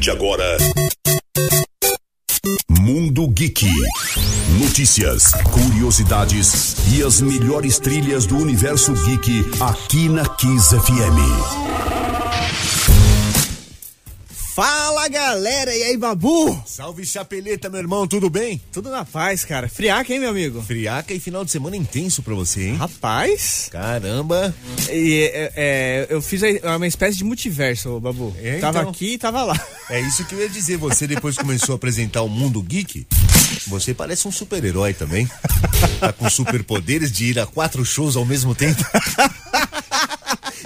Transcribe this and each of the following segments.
de agora. Mundo Geek. Notícias, curiosidades e as melhores trilhas do universo geek aqui na Kiss FM. Fala galera, e aí babu? Salve chapeleta, meu irmão, tudo bem? Tudo na paz, cara. Friaca, hein, meu amigo? Friaca e final de semana intenso pra você, hein? Rapaz. Caramba. E, é, é, eu fiz uma espécie de multiverso, babu. É, tava então, aqui e tava lá. É isso que eu ia dizer. Você depois começou a apresentar o mundo geek. Você parece um super-herói também. Tá com superpoderes de ir a quatro shows ao mesmo tempo.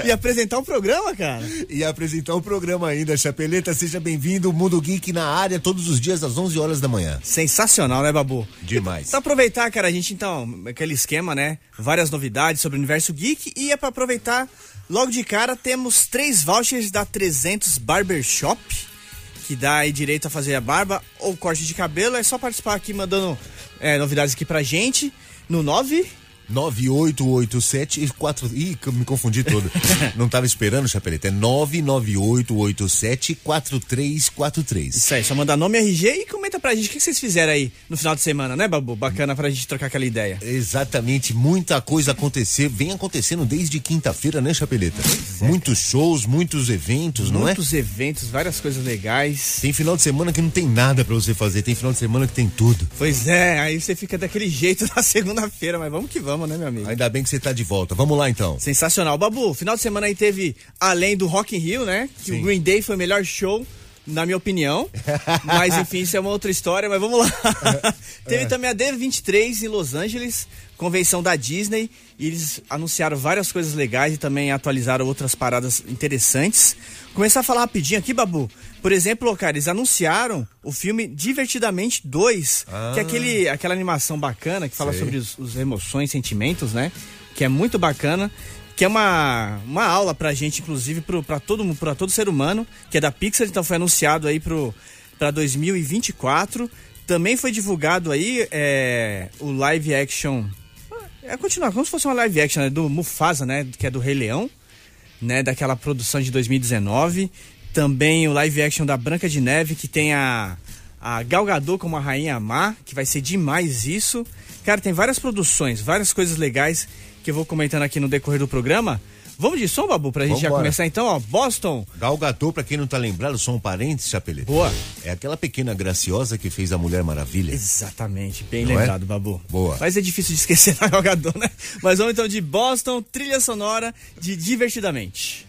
E apresentar o um programa, cara. E apresentar o um programa ainda, Chapeleta. Seja bem-vindo, Mundo Geek na área, todos os dias às 11 horas da manhã. Sensacional, né, Babu? Demais. Pra aproveitar, cara, a gente então, aquele esquema, né? Várias novidades sobre o universo geek e é pra aproveitar, logo de cara, temos três vouchers da 300 Barbershop que dá aí direito a fazer a barba ou corte de cabelo. É só participar aqui mandando é, novidades aqui pra gente no 9 9887 e 4. Ih, me confundi todo. Não tava esperando, Chapeleta. É 99887 4343. Isso aí, só mandar nome RG e comenta pra gente o que vocês fizeram aí no final de semana, né, Babu? Bacana pra gente trocar aquela ideia. Exatamente, muita coisa acontecer, vem acontecendo desde quinta-feira, né, Chapeleta? É, muitos shows, muitos eventos, muitos não é? Muitos eventos, várias coisas legais. Tem final de semana que não tem nada pra você fazer, tem final de semana que tem tudo. Pois é, aí você fica daquele jeito na segunda-feira, mas vamos que vamos né, meu amigo? Ainda bem que você tá de volta. Vamos lá, então. Sensacional. Babu, final de semana aí teve, além do Rock in Rio, né? Que Sim. o Green Day foi o melhor show na minha opinião. mas enfim, isso é uma outra história, mas vamos lá. Teve é. também a D23 em Los Angeles, convenção da Disney, e eles anunciaram várias coisas legais e também atualizaram outras paradas interessantes. Começar a falar rapidinho aqui, Babu. Por exemplo, cara, eles anunciaram o filme Divertidamente 2, ah. que é aquele, aquela animação bacana que fala Sei. sobre os, os emoções, sentimentos, né? Que é muito bacana que é uma, uma aula pra gente, inclusive, pro, pra, todo, pra todo ser humano, que é da Pixar, então foi anunciado aí pro, pra 2024. Também foi divulgado aí é, o live action. É continuar, como se fosse uma live action né, do Mufasa, né? Que é do Rei Leão, né? Daquela produção de 2019. Também o live action da Branca de Neve, que tem a, a Gal Gadot como a Rainha Má, que vai ser demais isso. Cara, tem várias produções, várias coisas legais que eu vou comentando aqui no decorrer do programa. Vamos de som, Babu, pra gente já começar então, ó. Boston. Gal Gadot, pra quem não tá lembrado, são parentes, Chapeleta. Boa. É aquela pequena graciosa que fez a Mulher Maravilha. Exatamente, bem não é? lembrado, é? Babu. Boa. Mas é difícil de esquecer a Gal Gadot, né? Mas vamos então de Boston, trilha sonora de Divertidamente.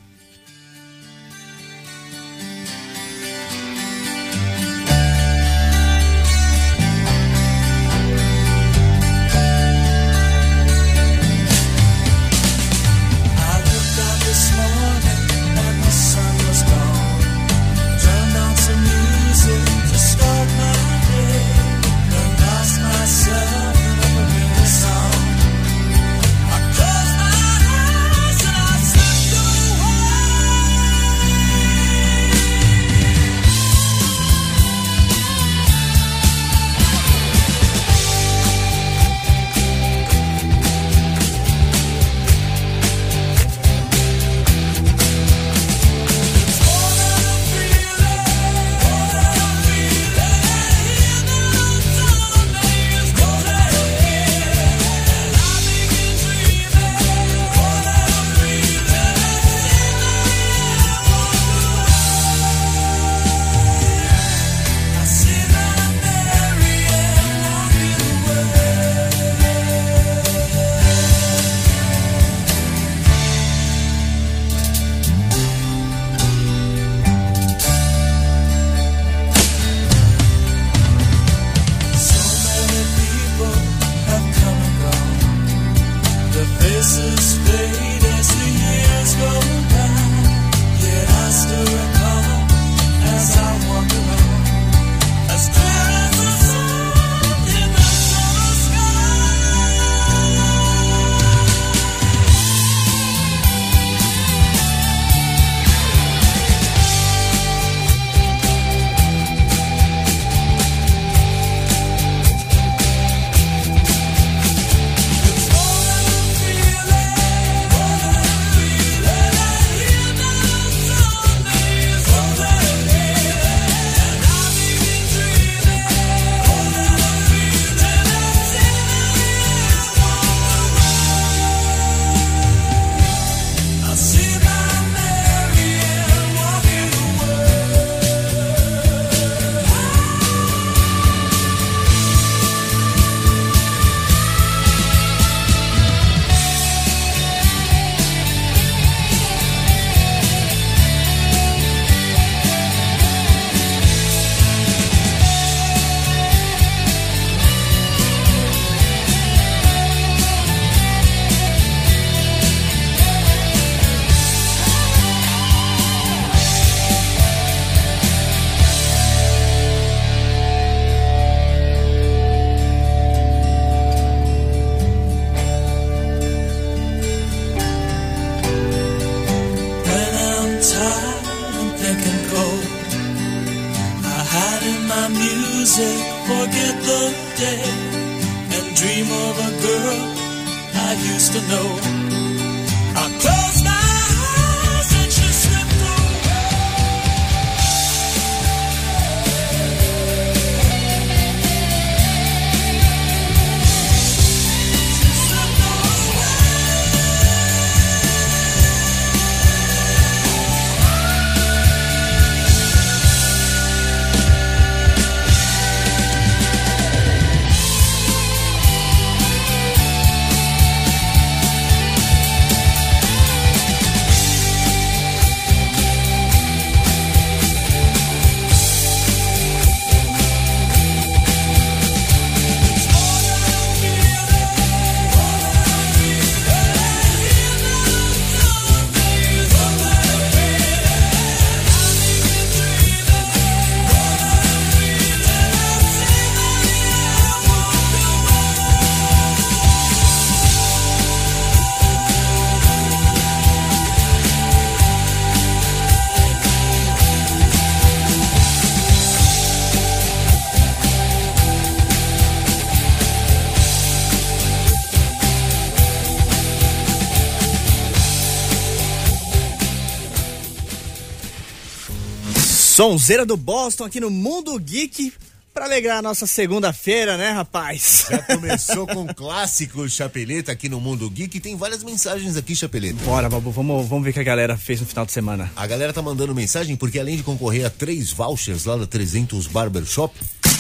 Sonzeira do Boston aqui no Mundo Geek pra alegrar a nossa segunda-feira, né, rapaz? Já começou com clássico Chapeleta aqui no Mundo Geek. Tem várias mensagens aqui, Chapeleta. Bora, Babu, vamos, vamos ver o que a galera fez no final de semana. A galera tá mandando mensagem porque além de concorrer a três vouchers lá da 300 Barbershop,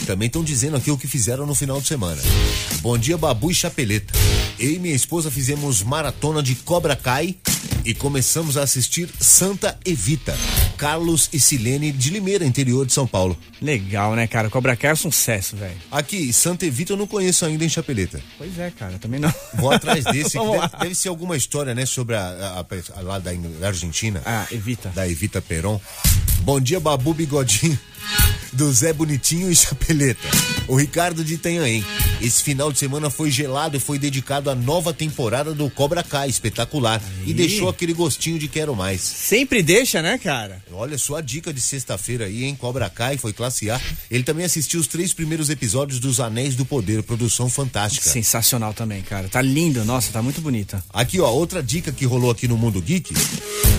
também estão dizendo aqui o que fizeram no final de semana. Bom dia, Babu e Chapeleta. Eu e minha esposa fizemos maratona de Cobra Kai e começamos a assistir Santa Evita. Carlos e Silene de Limeira, interior de São Paulo. Legal, né, cara? Cobra Kai é um sucesso, velho. Aqui, Santa Evita eu não conheço ainda em Chapeleta. Pois é, cara, também não. Vou atrás desse, deve, deve ser alguma história, né, sobre a, a- a- lá da, da Argentina. Ah, evita. da Evita Peron. Bom dia, Babu Bigodinho, do Zé Bonitinho e Chapeleta. O Ricardo de Itanhaém. Esse final de semana foi gelado e foi dedicado à nova temporada do Cobra Kai, espetacular. E deixou aquele gostinho de quero mais. Sempre deixa, né, cara? Olha só a dica de sexta-feira aí, hein? Cobra Kai foi classe A. Ele também assistiu os três primeiros episódios dos Anéis do Poder, produção fantástica. Sensacional também, cara. Tá lindo, nossa, tá muito bonita. Aqui, ó, outra dica que rolou aqui no Mundo Geek.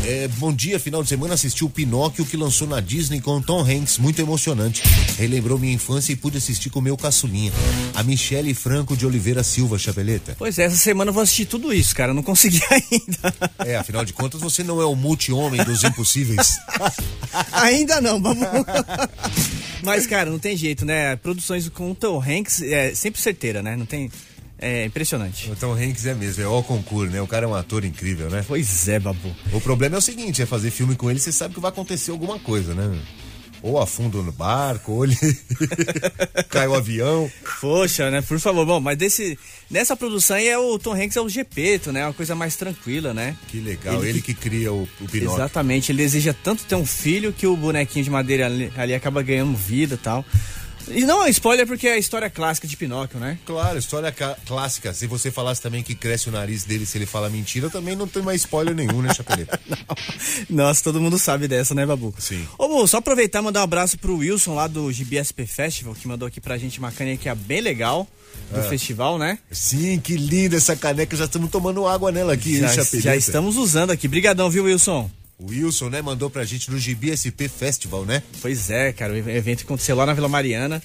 É, bom dia, final de semana assisti o Pinóquio que lançou na Disney com Tom Hanks, muito emocionante. Relembrou minha infância e pude assistir com o meu caçulinha, a Michele Franco de Oliveira Silva, Chapeleta. Pois é, essa semana eu vou assistir tudo isso, cara. Eu não consegui ainda. É, afinal de contas, você não é o multi-homem dos impossíveis. ainda não, vamos. Mas, cara, não tem jeito, né? Produções com o Tom Hanks é sempre certeira, né? Não tem. É impressionante. O Tom Hanks é mesmo, é o concurso, né? O cara é um ator incrível, né? Pois é, Babu. O problema é o seguinte, é fazer filme com ele, você sabe que vai acontecer alguma coisa, né? Ou afunda no barco, ou ele cai o avião. Poxa, né? Por favor, bom, mas desse, nessa produção aí é o Tom Hanks é o Gepeto, né? Uma coisa mais tranquila, né? Que legal, Ele ele, que- que cria o, o Pinóquio. Exatamente, ele deseja tanto ter um filho que o bonequinho de madeira ali, ali acaba ganhando vida e tal. E não é spoiler porque é a história clássica de Pinóquio, né? Claro, história ca- clássica. Se você falasse também que cresce o nariz dele se ele fala mentira, também não tem mais spoiler nenhum, né, Chapeleta? Nossa, todo mundo sabe dessa, né, Babu? Sim. Ô, Bu, só aproveitar e mandar um abraço pro Wilson lá do GBSP Festival, que mandou aqui pra gente uma caneca que é bem legal do festival, né? Sim, que linda essa caneca. Já estamos tomando água nela aqui, Já, hein, Chapeleta? já estamos usando aqui. Brigadão, viu, Wilson? O Wilson, né, mandou pra gente no GBSP Festival, né? Pois é, cara, o evento aconteceu lá na Vila Mariana,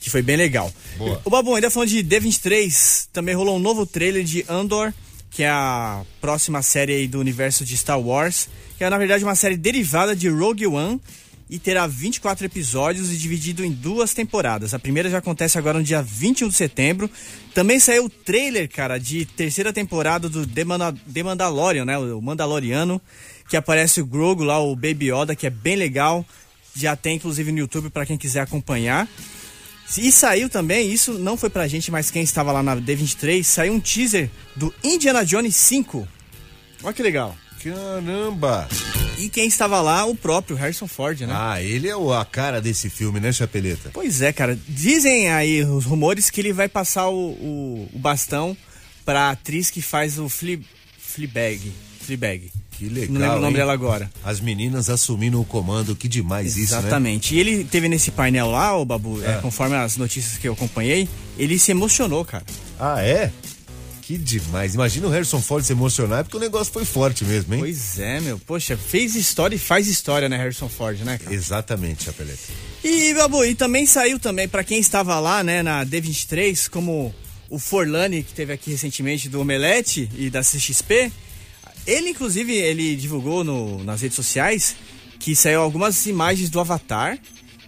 que foi bem legal. Boa. O Babu, ainda falando de D23, também rolou um novo trailer de Andor, que é a próxima série aí do universo de Star Wars, que é na verdade uma série derivada de Rogue One e terá 24 episódios e dividido em duas temporadas. A primeira já acontece agora no dia 21 de setembro. Também saiu o trailer, cara, de terceira temporada do The, The Mandalorian, né? O Mandaloriano, que aparece o Grogu lá, o Baby Yoda, que é bem legal. Já tem inclusive no YouTube para quem quiser acompanhar. E saiu também, isso não foi pra gente, mas quem estava lá na D23, saiu um teaser do Indiana Jones 5. Olha que legal. Caramba! E quem estava lá, o próprio Harrison Ford, né? Ah, ele é o- a cara desse filme, né, Chapeleta? Pois é, cara. Dizem aí os rumores que ele vai passar o, o, o bastão pra atriz que faz o Fle, Fleabag. Fleabag. Que legal. Não lembro o nome hein? dela agora. As meninas assumindo o comando, que demais isso, né? Exatamente. E ele teve nesse painel lá, o Babu, é, conforme as notícias que eu acompanhei, ele se emocionou, cara. Ah, é? Que demais. Imagina o Harrison Ford se emocionar, porque o negócio foi forte mesmo, hein? Pois é, meu. Poxa, fez história e faz história, né, Harrison Ford, né, cara? Exatamente, Chapeleta. E, Babu, e também saiu também, pra quem estava lá, né, na D23, como o Forlani, que teve aqui recentemente do Omelete e da CXP, ele, inclusive, ele divulgou no, nas redes sociais que saiu algumas imagens do Avatar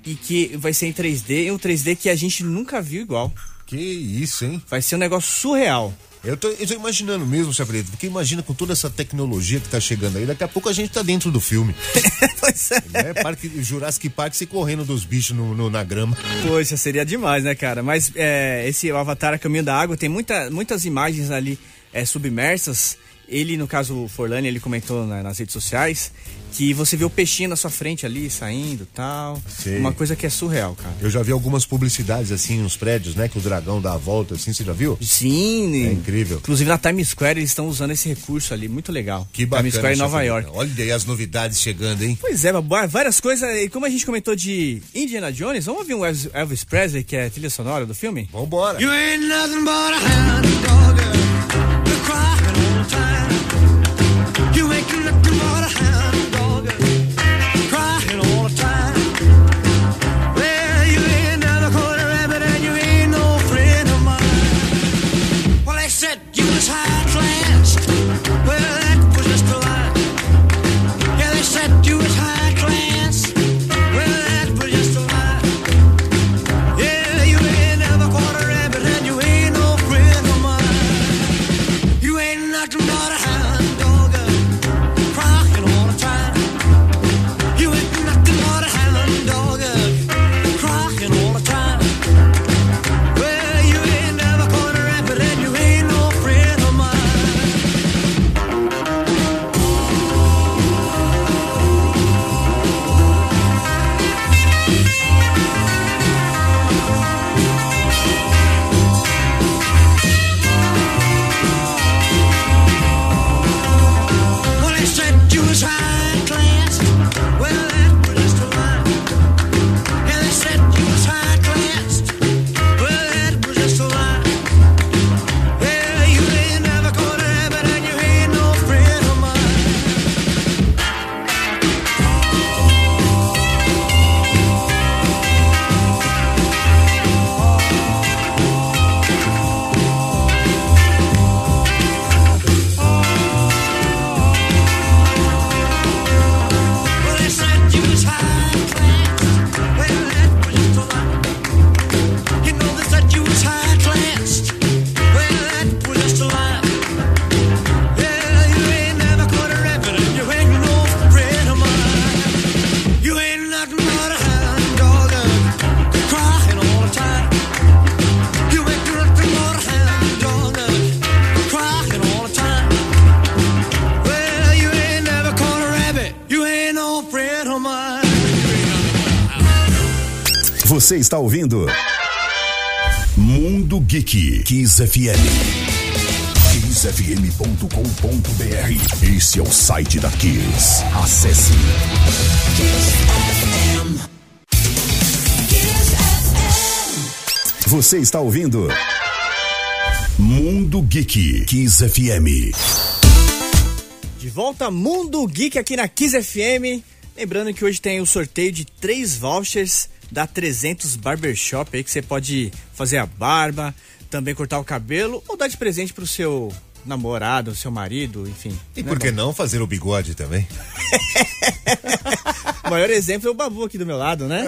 e que vai ser em 3D, e um 3D que a gente nunca viu igual. Que isso, hein? Vai ser um negócio surreal. Eu tô, eu tô imaginando mesmo, Chapeleta, porque imagina com toda essa tecnologia que tá chegando aí, daqui a pouco a gente tá dentro do filme. pois é. né? Parque, Jurassic Park se correndo dos bichos no, no- na grama. Poxa, seria demais, né, cara? Mas é, esse Avatar a Caminho da Água tem muita, muitas imagens ali é, submersas. Ele, no caso, o Forlani, ele comentou na- nas redes sociais que você vê o peixinho na sua frente ali, saindo tal. Sei. Uma coisa que é surreal, cara. Eu já vi algumas publicidades assim nos prédios, né? Que o dragão dá a volta, assim, você já viu? Sim. É incrível. Inclusive na Times Square eles estão usando esse recurso ali, muito legal. Que bacana. Times Square em Nova. York. Olha aí as novidades chegando, hein? Pois é, várias coisas. E como a gente comentou de Indiana Jones, vamos ouvir um Elvis- Elvis Presley, que é a trilha sonora do filme? Vambora. You ain't nothing but a hound dog. Time. Está ouvindo Mundo Geek Kiss FM. KissFM.com.br Esse é o site da Kiss. Acesse. Você está ouvindo Mundo Geek Kiss FM. De volta Mundo Geek aqui na Kiss FM. Lembrando que hoje tem o sorteio de três vouchers da 300 Barbershop aí que você pode fazer a barba, também cortar o cabelo ou dar de presente pro seu namorado, seu marido, enfim. E Né, por que não fazer o bigode também? O maior exemplo é o Babu aqui do meu lado, né?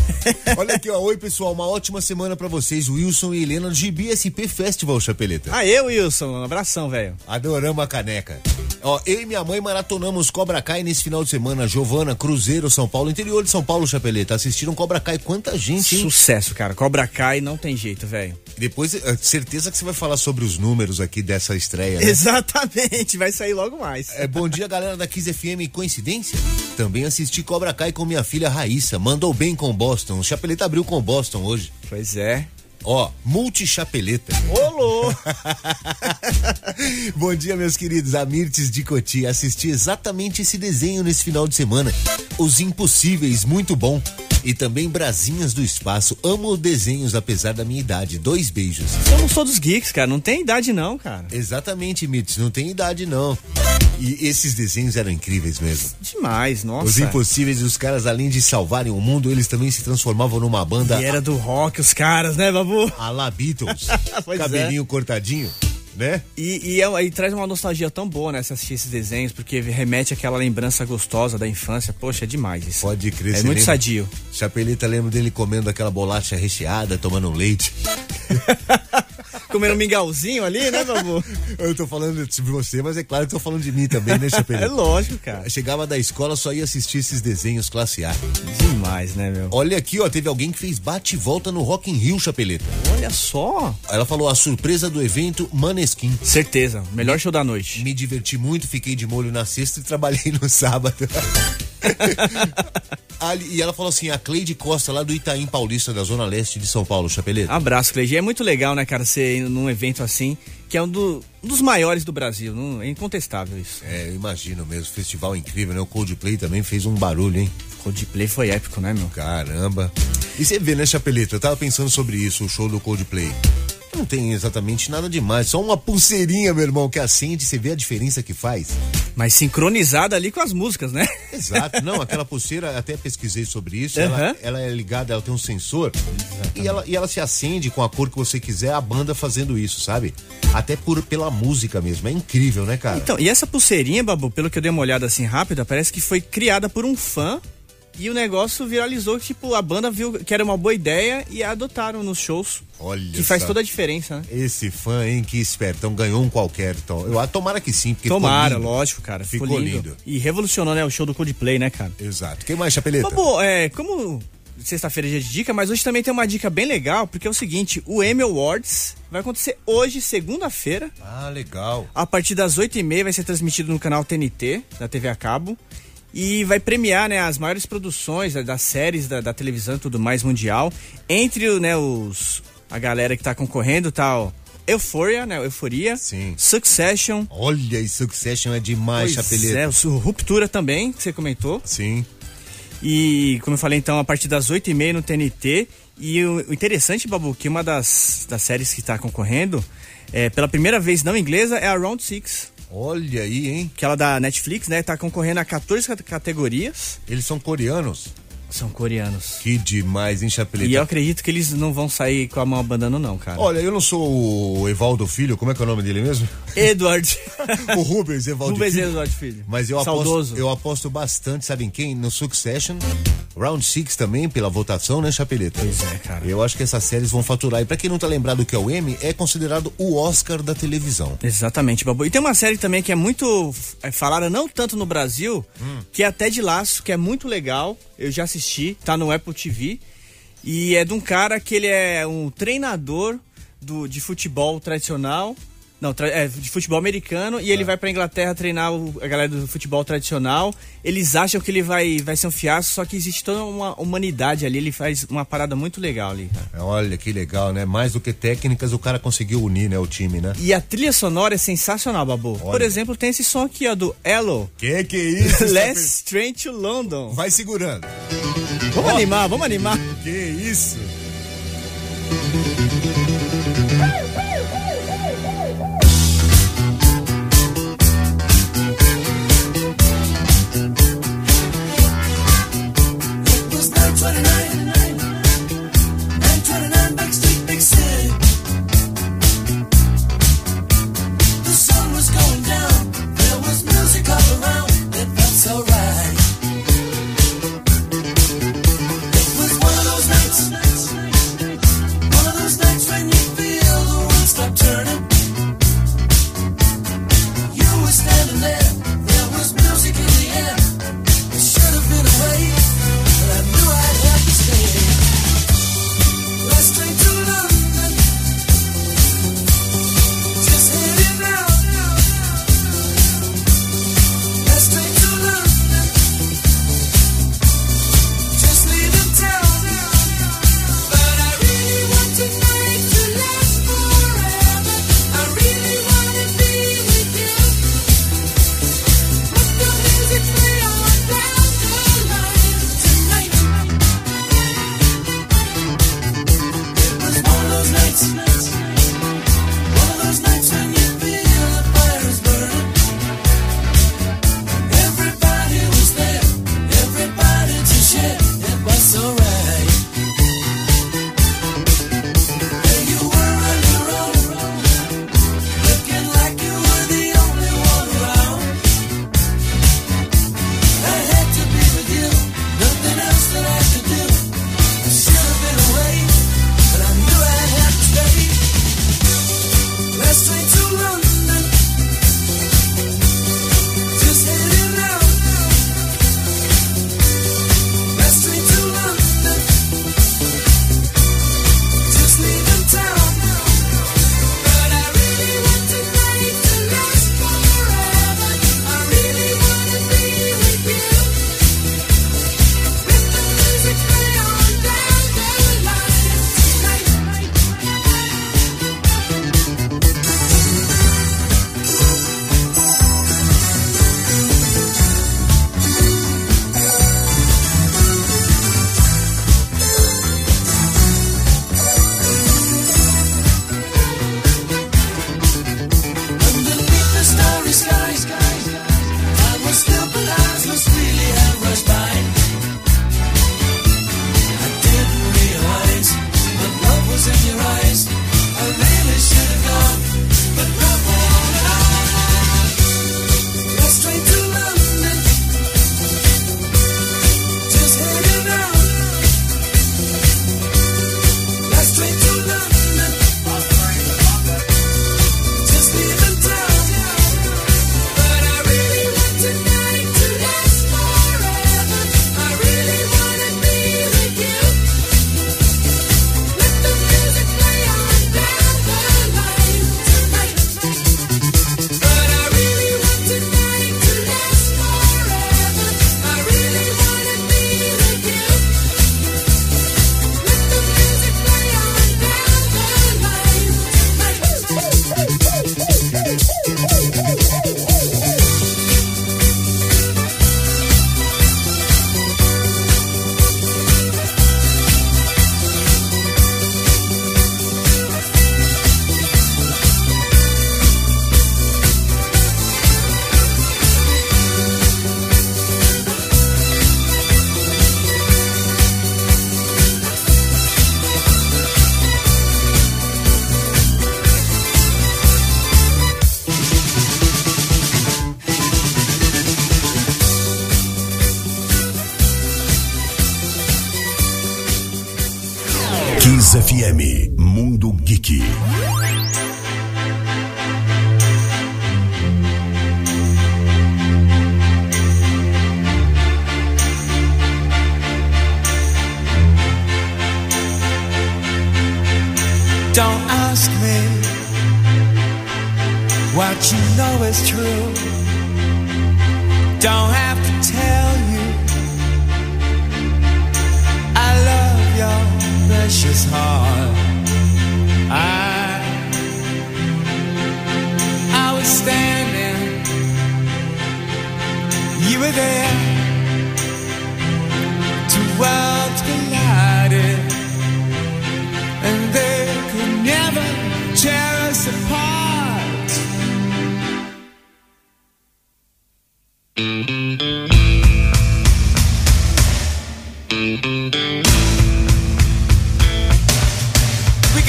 Olha aqui, ó. Oi, pessoal. Uma ótima semana pra vocês. Wilson e Helena do GBSP Festival, Chapeleta. Aê, Wilson, um abração, velho. Adoramos a caneca. Ó, eu e minha mãe maratonamos Cobra Kai nesse final de semana. Giovana, Cruzeiro, São Paulo, interior de São Paulo, Chapeleta. Assistiram Cobra Kai. Quanta gente, hein? Sucesso, cara. Cobra Kai não tem jeito, velho. Depois, eh, certeza que você vai falar sobre os números aqui dessa estreia, né? Exatamente, vai sair logo mais. É, bom dia, galera da Kiss FM. Coincidência? Também assisti Cobra Kai com minha filha Raíssa. Mandou bem com Boston. O Chapeleta abriu com Boston hoje. Pois é. Ó, multichapeleta. Olô! Bom dia, meus queridos. Amirtes de Coti. Assisti exatamente esse desenho nesse final de semana. Os Impossíveis, muito bom. E também Brasinhas do Espaço. Amo desenhos, apesar da minha idade. Dois beijos. Somos todos geeks, cara. Não tem idade, não, cara. Exatamente, Mirtes. Não tem idade, não. E esses desenhos eram incríveis mesmo. Demais, nossa. Os Impossíveis, os caras, além de salvarem o mundo, eles também se transformavam numa banda E era do rock, os caras, né, Babu? a la Beatles. É. Cabelinho cortadinho, né? E, e, é- e traz uma nostalgia tão boa, né, se assistir esses desenhos, porque remete àquela lembrança gostosa da infância. Poxa, é demais isso. Pode crer. É muito lembra? sadio. Chapeleta, lembro dele comendo aquela bolacha recheada, tomando um leite. Comendo um mingauzinho ali, né, Babu? Eu tô falando de você, mas é claro que tô falando de mim também, né, Chapeleta? É lógico, cara. Chegava da escola, só ia assistir esses desenhos classe A. Demais, né, meu? Olha aqui, ó, teve alguém que fez bate e volta no Rock in Rio, Chapeleta. Olha só. Ela falou a surpresa do evento Maneskin. Certeza. Melhor show da noite. Me diverti muito, fiquei de molho na sexta e trabalhei no sábado. Ali- e ela falou assim, a Cleide Costa, lá do Itaim Paulista, da Zona Leste de São Paulo, Chapeleta. Abraço, Cleide. É muito legal, né, cara, você ir num evento assim, que é um, do- um dos maiores do Brasil. Não, é incontestável isso. É, eu imagino mesmo, festival incrível, né? O Coldplay também fez um barulho, hein? Coldplay foi épico, né, meu? Caramba. E você vê, né, Chapeleta? Eu tava pensando sobre isso, o show do Coldplay. Não tem exatamente nada demais, só uma pulseirinha, meu irmão, que acende, você vê a diferença que faz. Mas sincronizada ali com as músicas, né? Exato, não, aquela pulseira, até pesquisei sobre isso, Aham. ela, ela é ligada, ela tem um sensor e ela, e ela se acende com a cor que você quiser, a banda fazendo isso, sabe? Até por, pela música mesmo, é incrível, né, cara? Então, e essa pulseirinha, Babu, pelo que eu dei uma olhada assim rápida, parece que foi criada por um fã e o negócio viralizou, tipo, a banda viu que era uma boa ideia e adotaram nos shows. Olha Que faz toda a diferença, né? Esse fã, hein, que espertão, ganhou um qualquer, então. Eu, ah, tomara que sim, porque Tomara, lógico, cara. Ficou, Ficou lindo. lindo. E revolucionou, né, o show do Coldplay, né, cara? Exato. Quem mais, Chapeleta? Babu, é, como sexta-feira é dia de dica, mas hoje também tem uma dica bem legal, porque é o seguinte, o Emmy Awards vai acontecer hoje, segunda-feira, Ah, legal. a partir das 8h30 vai ser transmitido no canal TNT, da TV a cabo. E vai premiar né, as maiores produções né, das séries da, da televisão e tudo mais mundial. Entre né, os, a galera que tá concorrendo, tá o Euphoria, né? Euforia. Sim. Succession. Olha, e Succession é demais, Pois Chapeleta. é, Ruptura também, que você comentou. Sim. E, como eu falei, então, a partir das 8h30 no TNT. E o, o interessante, Babu, que uma das, das séries que está concorrendo, é, pela primeira vez não inglesa, é a Round Six Olha aí, hein? que ela da Netflix, né? Tá concorrendo a 14 cate- categorias. Eles são coreanos. São coreanos. Que demais, hein, Chapeleta? E eu acredito que eles não vão sair com a mão abanando, não, cara. Olha, eu não sou o Evaldo Filho, como é que é o nome dele mesmo? Edward. o Rubens Evaldo Rubens Filho. Edward Filho. Mas eu aposto, Saudoso. eu aposto bastante, sabe em quem? No Succession. Round Six também, pela votação, né, Chapeleta? Pois é, cara. Eu acho que essas séries vão faturar. E pra quem não tá lembrado que é o Emmy, é considerado o Oscar da televisão. Exatamente, Babu. E tem uma série também que é muito é, falada, não tanto no Brasil, Hum. que é até de laço, que é muito legal. Eu já assisti, tá no Apple TV. E é de um cara que ele é um treinador do, de futebol tradicional. Não, é, de futebol americano. E ele vai pra Inglaterra treinar o- a galera do futebol tradicional. Eles acham que ele vai, vai ser um fiasco, só que existe toda uma humanidade ali. Ele faz uma parada muito legal ali, cara. Olha que legal, né? Mais do que técnicas, o cara conseguiu unir, né, o time, né? E a trilha sonora é sensacional, Babu. Por Olha. exemplo, tem esse som aqui, ó, do Elo. Que que é isso? Last Train to London. Vai segurando. Vamos animar, vamos animar. Que isso?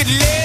Could live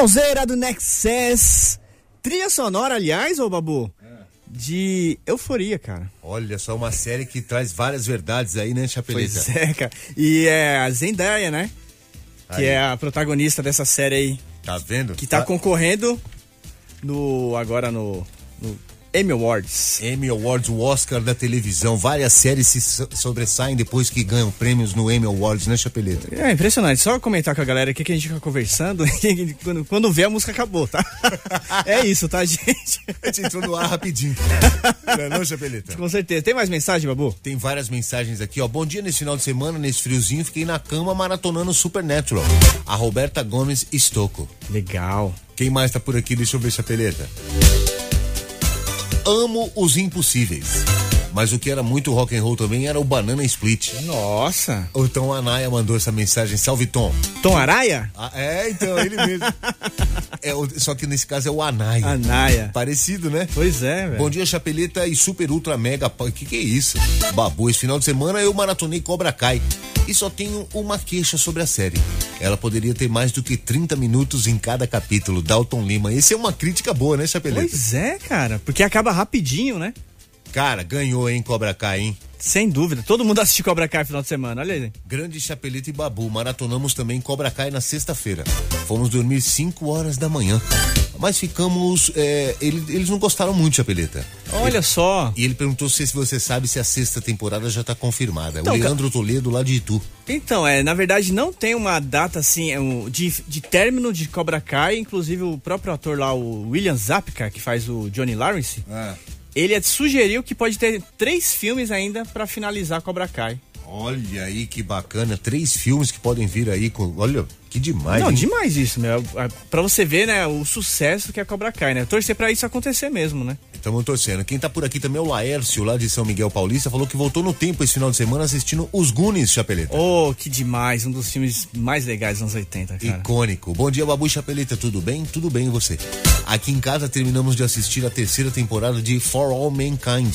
Sonzeira do Nexus. Trilha sonora, aliás, ô Babu, de euforia, cara. Olha só, uma série que traz várias verdades aí, né, Chapeleta? Pois é, cara. E é a Zendaya, né? Que Aí. é a protagonista dessa série aí. Tá vendo? Que tá Ah, concorrendo no. agora no. no Emmy Awards. Emmy Awards, o Oscar da televisão. Várias séries se so- sobressaem depois que ganham prêmios no Emmy Awards, né, Chapeleta? É impressionante. Só comentar com a galera aqui que a gente fica conversando. quando, quando vê, a música acabou, tá? é isso, tá, gente? A gente entrou no ar rapidinho. Não é não, Chapeleta? Com certeza. Tem mais mensagem, Babu? Tem várias mensagens aqui, ó. Bom dia nesse final de semana, nesse friozinho, fiquei na cama maratonando Supernatural. A Roberta Gomes Estocco. Legal. Quem mais tá por aqui? Deixa eu ver, Chapeleta. Amo os impossíveis. Mas o que era muito rock and roll também era o Banana Split. Nossa. O Tom Anaya mandou essa mensagem. Salve, Tom. Tom Araia? Ah, é, então, ele mesmo. É, só que nesse caso é o Anaya. Anaia. Parecido, né? Pois é, velho. Bom dia, Chapeleta e Super Ultra Mega. O que, que é isso? Babu, esse final de semana eu maratonei Cobra Kai. E só tenho uma queixa sobre a série. Ela poderia ter mais do que 30 minutos em cada capítulo. Dalton Lima. Esse é uma crítica boa, né, Chapeleta? Pois é, cara. Porque acaba rapidinho, né? Cara, ganhou, hein, Cobra Kai, hein? Sem dúvida. Todo mundo assiste Cobra Kai no final de semana. Olha aí. Grande Chapeleta e Babu. Maratonamos também Cobra Kai na sexta-feira. Fomos dormir 5 horas da manhã. Mas ficamos. é, ele- eles não gostaram muito, Chapeleta. Olha só. E ele perguntou se você sabe se a sexta temporada já tá confirmada. Então, o Leandro Toledo, lá de Itu. Então, é, na verdade não tem uma data assim é, um, de, de término de Cobra Kai, inclusive o próprio ator lá, o William Zapka, que faz o Johnny Lawrence, ele sugeriu que pode ter três filmes ainda pra finalizar Cobra Kai. Olha aí que bacana, três filmes que podem vir aí com. Olha, que demais. Não, hein? demais isso, meu. Pra você ver, né, o sucesso que é Cobra Kai, né? Torcer pra isso acontecer mesmo, né? Estamos torcendo. Quem tá por aqui também é o Laércio, lá de São Miguel Paulista, falou que voltou no tempo esse final de semana assistindo Os Goonies, Chapeleta. Oh, que demais. Um dos filmes mais legais dos anos 80, cara. Icônico. Bom dia, Babu Chapeleta, tudo bem? Tudo bem e você? Aqui em casa terminamos de assistir a terceira temporada de For All Mankind,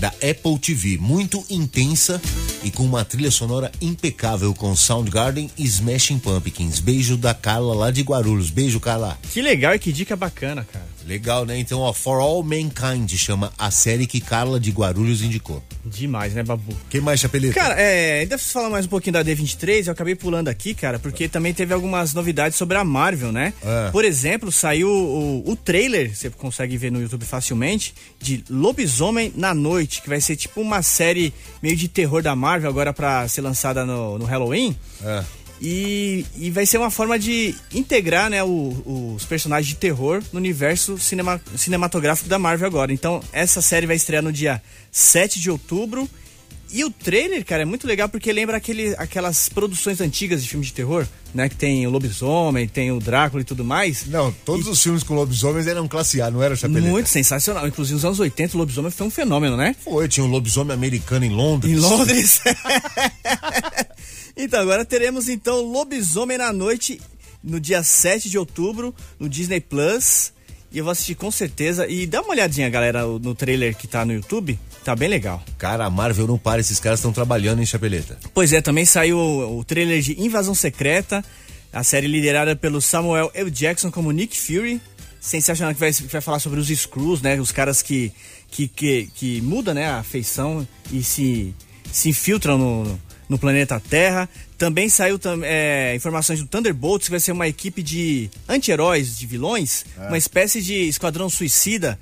da Apple TV. Muito intensa e com uma trilha sonora impecável com Soundgarden e Smashing Pumpkins. Beijo da Carla lá de Guarulhos. Beijo, Carla. Que legal e que dica bacana, cara. Legal, né? Então, ó, For All Mankind chama a série que Carla de Guarulhos indicou. Demais, né, Babu? Quem mais, Chapeleta? Cara, é, ainda preciso falar mais um pouquinho da D23, eu acabei pulando aqui, cara, porque também teve algumas novidades sobre a Marvel, né? É. Por exemplo, saiu o, o trailer, você consegue ver no YouTube facilmente, de Lobisomem na Noite, que vai ser tipo uma série meio de terror da Marvel agora pra ser lançada no, no Halloween. É. E, e vai ser uma forma de integrar né, o- os personagens de terror no universo cinema- cinematográfico da Marvel agora. Então, essa série vai estrear no dia 7 de outubro. E o trailer, cara, é muito legal porque lembra aquele, aquelas produções antigas de filmes de terror, né? Que tem o lobisomem, tem o Drácula e tudo mais. Não, todos os filmes com lobisomens eram classe A, não era, Chapeleta? Muito sensacional. Inclusive, nos anos 80, o lobisomem foi um fenômeno, né? Foi, tinha um lobisomem americano em Londres. Em Londres. então, agora teremos então Lobisomem na Noite no dia 7 de outubro no Disney Plus. E eu vou assistir com certeza. E dá uma olhadinha, galera, no trailer que tá no YouTube. Tá bem legal. Cara, a Marvel não para, esses caras estão trabalhando em Chapeleta. Pois é, também saiu o, o trailer de Invasão Secreta. A série liderada pelo Samuel L. Jackson como Nick Fury. Sensacional que vai, que vai falar sobre os Screws, né? Os caras que, que, que, que mudam né, a feição e se, se infiltram no, no planeta Terra. Também saiu é, informações do Thunderbolts, que vai ser uma equipe de anti-heróis, de vilões, uma espécie de esquadrão suicida.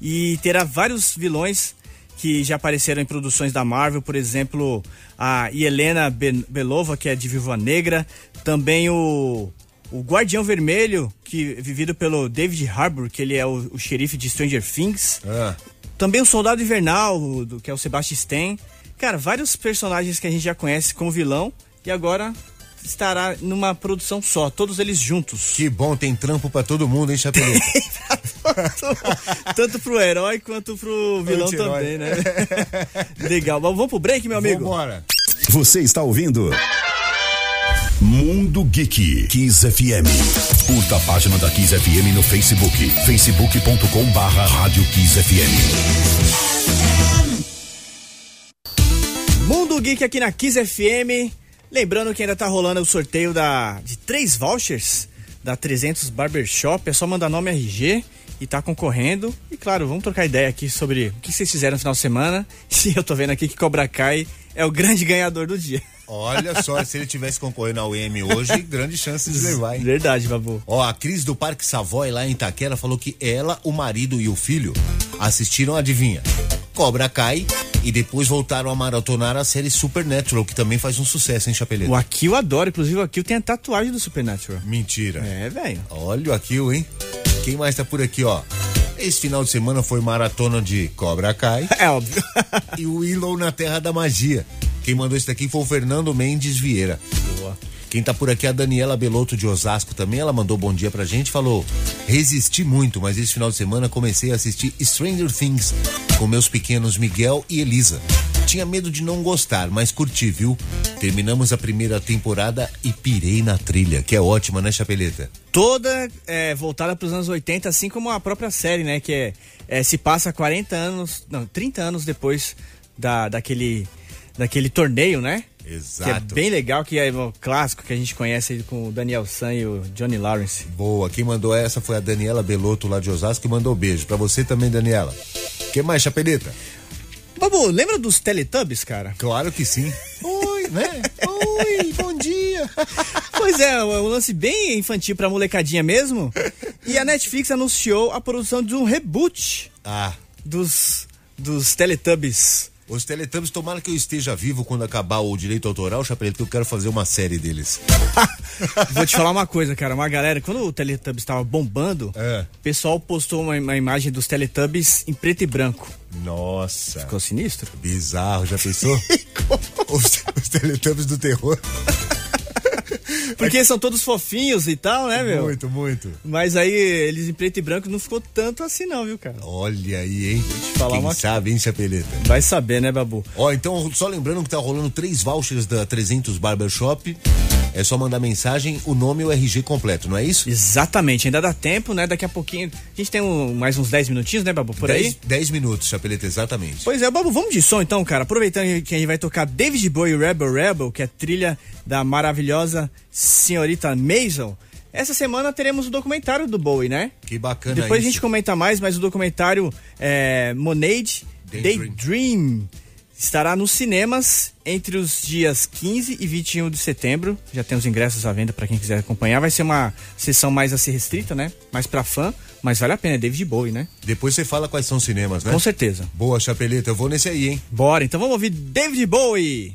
E terá vários vilões que já apareceram em produções da Marvel, por exemplo, a Helena Belova, que é de Viúva Negra, também o, o Guardião Vermelho, que vivido pelo David Harbour, que ele é o, o xerife de Stranger Things. Ah, Também o Soldado Invernal, do- que é o Sebastian Stan. Cara, vários personagens que a gente já conhece como vilão e agora estará numa produção só, todos eles juntos. que bom, tem trampo pra todo mundo, hein, Chapeleta? Tanto pro herói quanto pro vilão também, né? Legal. Mas Vamos pro break, meu amigo? Vambora. Você está ouvindo Mundo Geek Kiss FM. Curta a página da Kiss FM no Facebook, facebook.com barra Rádio Kiss FM. Mundo Geek aqui na Kiss FM. Lembrando que ainda tá rolando o sorteio da, de três vouchers da 300 Barbershop. É só mandar nome RG e tá concorrendo. E claro, vamos trocar ideia aqui sobre o que vocês fizeram no final de semana. E eu tô vendo aqui que Cobra Kai é o grande ganhador do dia. Olha só, se ele tivesse concorrendo ao EM hoje, grande chance de levar, hein? Verdade, Babu. Ó, a Cris do Parque Savoy lá em Itaquera falou que ela, o marido e o filho assistiram, adivinha? Cobra Kai e depois voltaram a maratonar a série Supernatural, que também faz um sucesso, hein, Chapeleta? O Akil eu adoro. Inclusive, o Akil tem a tatuagem do Supernatural. Mentira. É, velho. Olha o Akil, hein? Quem mais tá por aqui, ó? Esse final de semana foi maratona de Cobra Kai É óbvio. e o Willow na Terra da Magia. Quem mandou isso daqui foi o Fernando Mendes Vieira. Boa. Quem tá por aqui é a Daniela Belotto de Osasco também. Ela mandou bom dia pra gente. Falou: resisti muito, mas esse final de semana comecei a assistir Stranger Things com meus pequenos Miguel e Elisa. Tinha medo de não gostar, mas curti, viu? Terminamos a primeira temporada e pirei na trilha, que é ótima, né, Chapeleta? toda é, voltada para os anos 80, assim como a própria série, né? Que é, é, se passa 40 anos, não, 30 anos depois da, daquele, daquele torneio, né? Exato. Que é bem legal, que é o clássico que a gente conhece aí com o Daniel San e o Johnny Lawrence. Boa, quem mandou essa foi a Daniela Belotto lá de Osasco que mandou beijo. Pra você também, Daniela. que mais, Chapeleta? Babu, lembra dos Teletubbies, cara? Claro que sim. Oi, né? Oi, bom dia. Pois é, um lance bem infantil pra molecadinha mesmo. E a Netflix anunciou a produção de um reboot Ah, dos, dos Teletubbies. Os Teletubbies, tomara que eu esteja vivo quando acabar o direito autoral, Chapeleto, que eu quero fazer uma série deles. Vou te falar uma coisa, cara. Uma galera, quando o Teletubbies estava bombando, É. o pessoal postou uma, uma imagem dos Teletubbies em preto e branco. Nossa. Ficou sinistro? Bizarro, já pensou? os, os Teletubbies do terror. Porque são todos fofinhos e tal, né, meu? Muito, muito. Mas aí eles em preto e branco não ficou tanto assim, não, viu, cara? Olha aí, hein? falar Quem uma- sabe, hein, Chapeleta? Vai saber, né, Babu? Ó, então, só lembrando que tá rolando três vouchers da 300 Barbershop. É só mandar mensagem, o nome e o RG completo, não é isso? Exatamente, ainda dá tempo, né? Daqui a pouquinho. A gente tem um- mais uns 10 minutinhos, né, Babu? Por aí? 10, 10 minutos, Chapeleta, exatamente. Pois é, Babu, vamos de som então, cara. Aproveitando que a gente vai tocar David Bowie Rebel Rebel, que é trilha da maravilhosa senhorita Maisel. Essa semana teremos o documentário do Bowie, né? Que bacana Depois a isso. gente comenta mais, mas o documentário é, Monade Daydream. Daydream estará nos cinemas entre os dias 15 e 21 de setembro. Já tem os ingressos à venda para quem quiser acompanhar. Vai ser uma sessão mais a ser restrita, né? Mais para fã, mas vale a pena. É David Bowie, né? Depois você fala quais são os cinemas, né? Com certeza. Boa, Chapeleta, eu vou nesse aí, hein? Bora, então vamos ouvir David Bowie.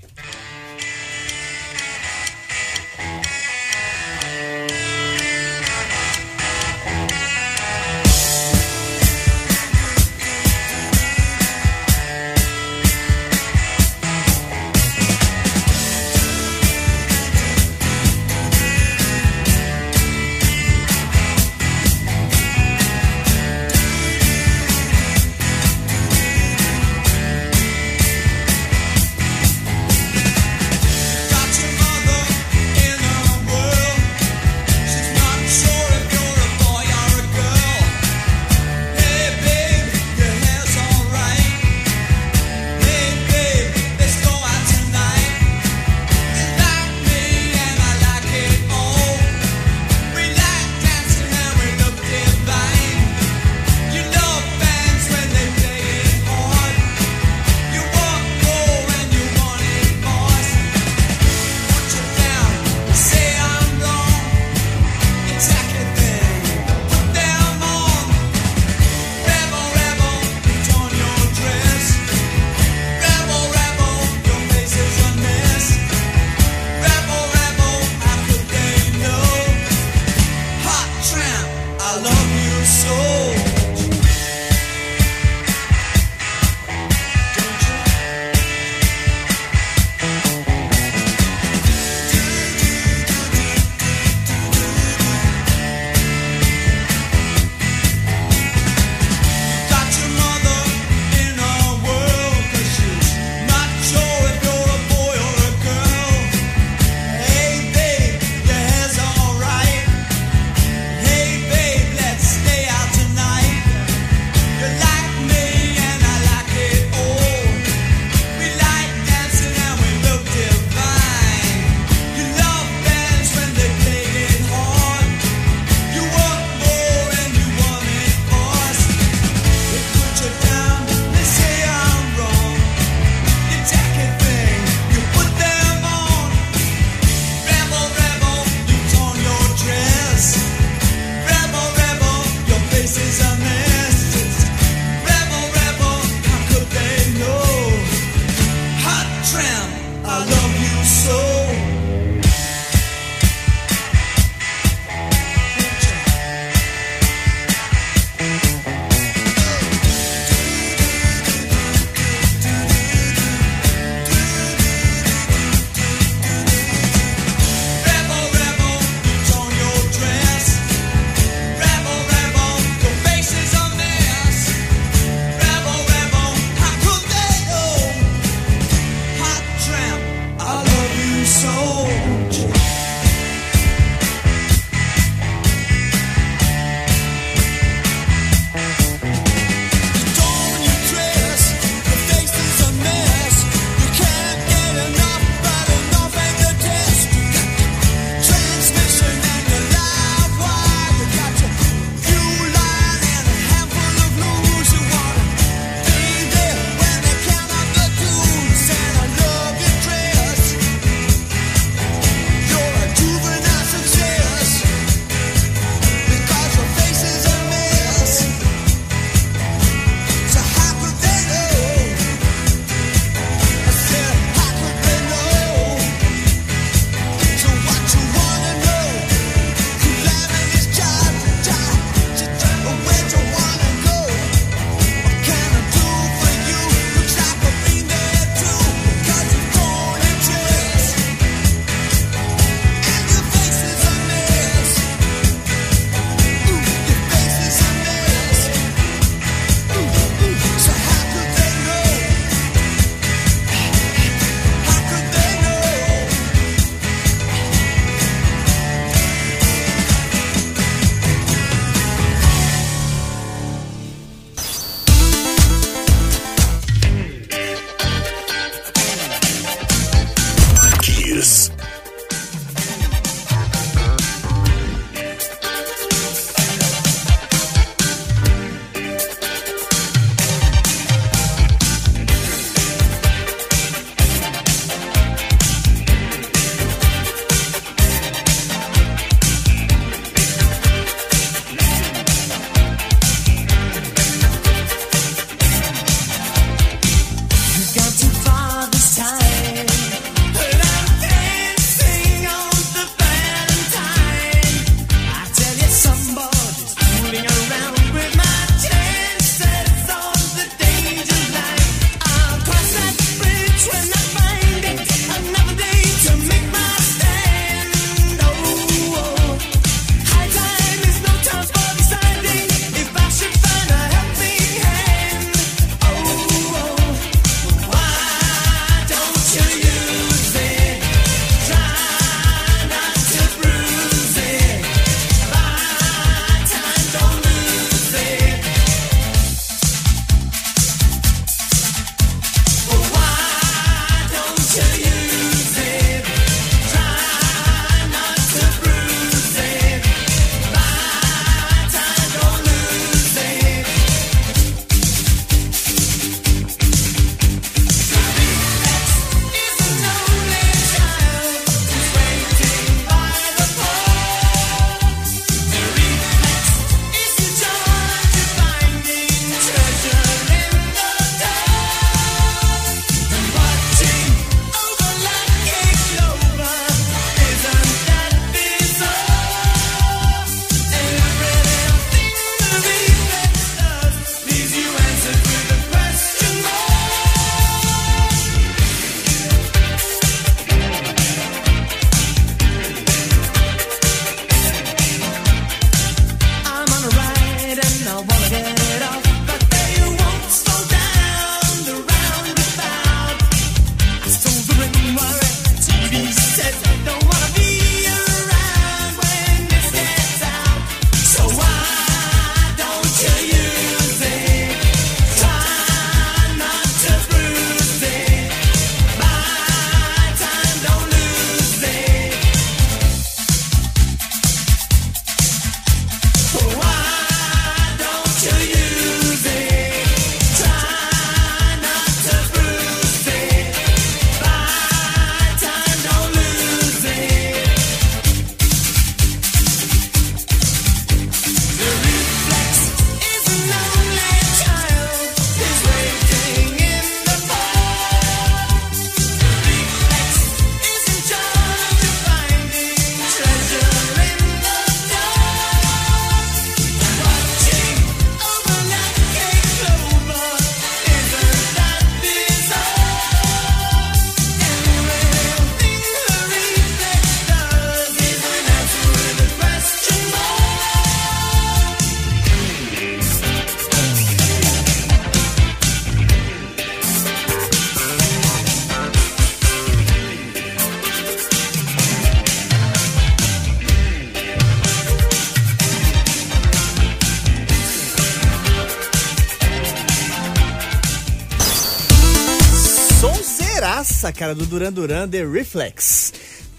Cara, do Duran Duran, The Reflex.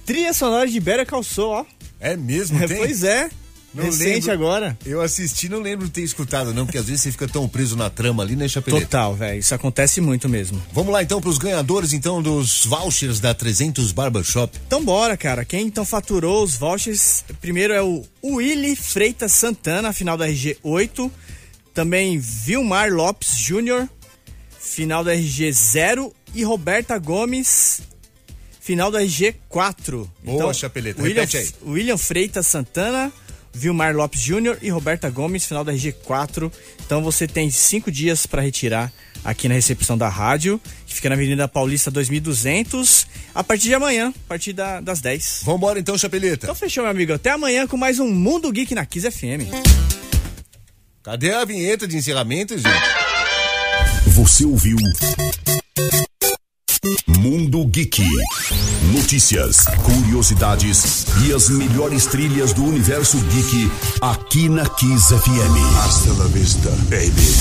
Trilha sonora de Better Call Saul, ó. É mesmo, tem? pois é. Não Recente lembro. agora. Eu assisti, não lembro de ter escutado, não, porque às vezes você fica tão preso na trama ali, né, Chapeleta? Total, velho. Isso acontece muito mesmo. Vamos lá então pros ganhadores então dos vouchers da 300 Barbershop. Então bora, cara. Quem então faturou os vouchers, primeiro é o Willy Freitas Santana, final da RG 8. Também Vilmar Lopes Júnior, final da RG 0. E Roberta Gomes, final da RG 4. Boa, Chapeleta. William, Repete aí. William Freitas Santana, Vilmar Lopes Júnior e Roberta Gomes, final da RG 4. Então você tem cinco dias para retirar aqui na recepção da rádio, que fica na Avenida Paulista 2200, a partir de amanhã, a partir da- das 10. Vambora então, Chapeleta. Então fechou, meu amigo. Até amanhã com mais um Mundo Geek na Kiss FM. Cadê a vinheta de encerramento, gente? Você ouviu Mundo Geek. Notícias, curiosidades e as melhores trilhas do universo geek aqui na Kiss FM. Hasta la vista, baby.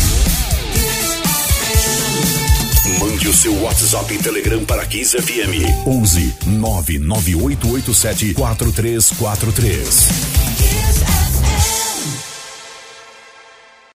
Mande o seu WhatsApp e Telegram para Kiss FM 11 99887 4343. Kiss FM.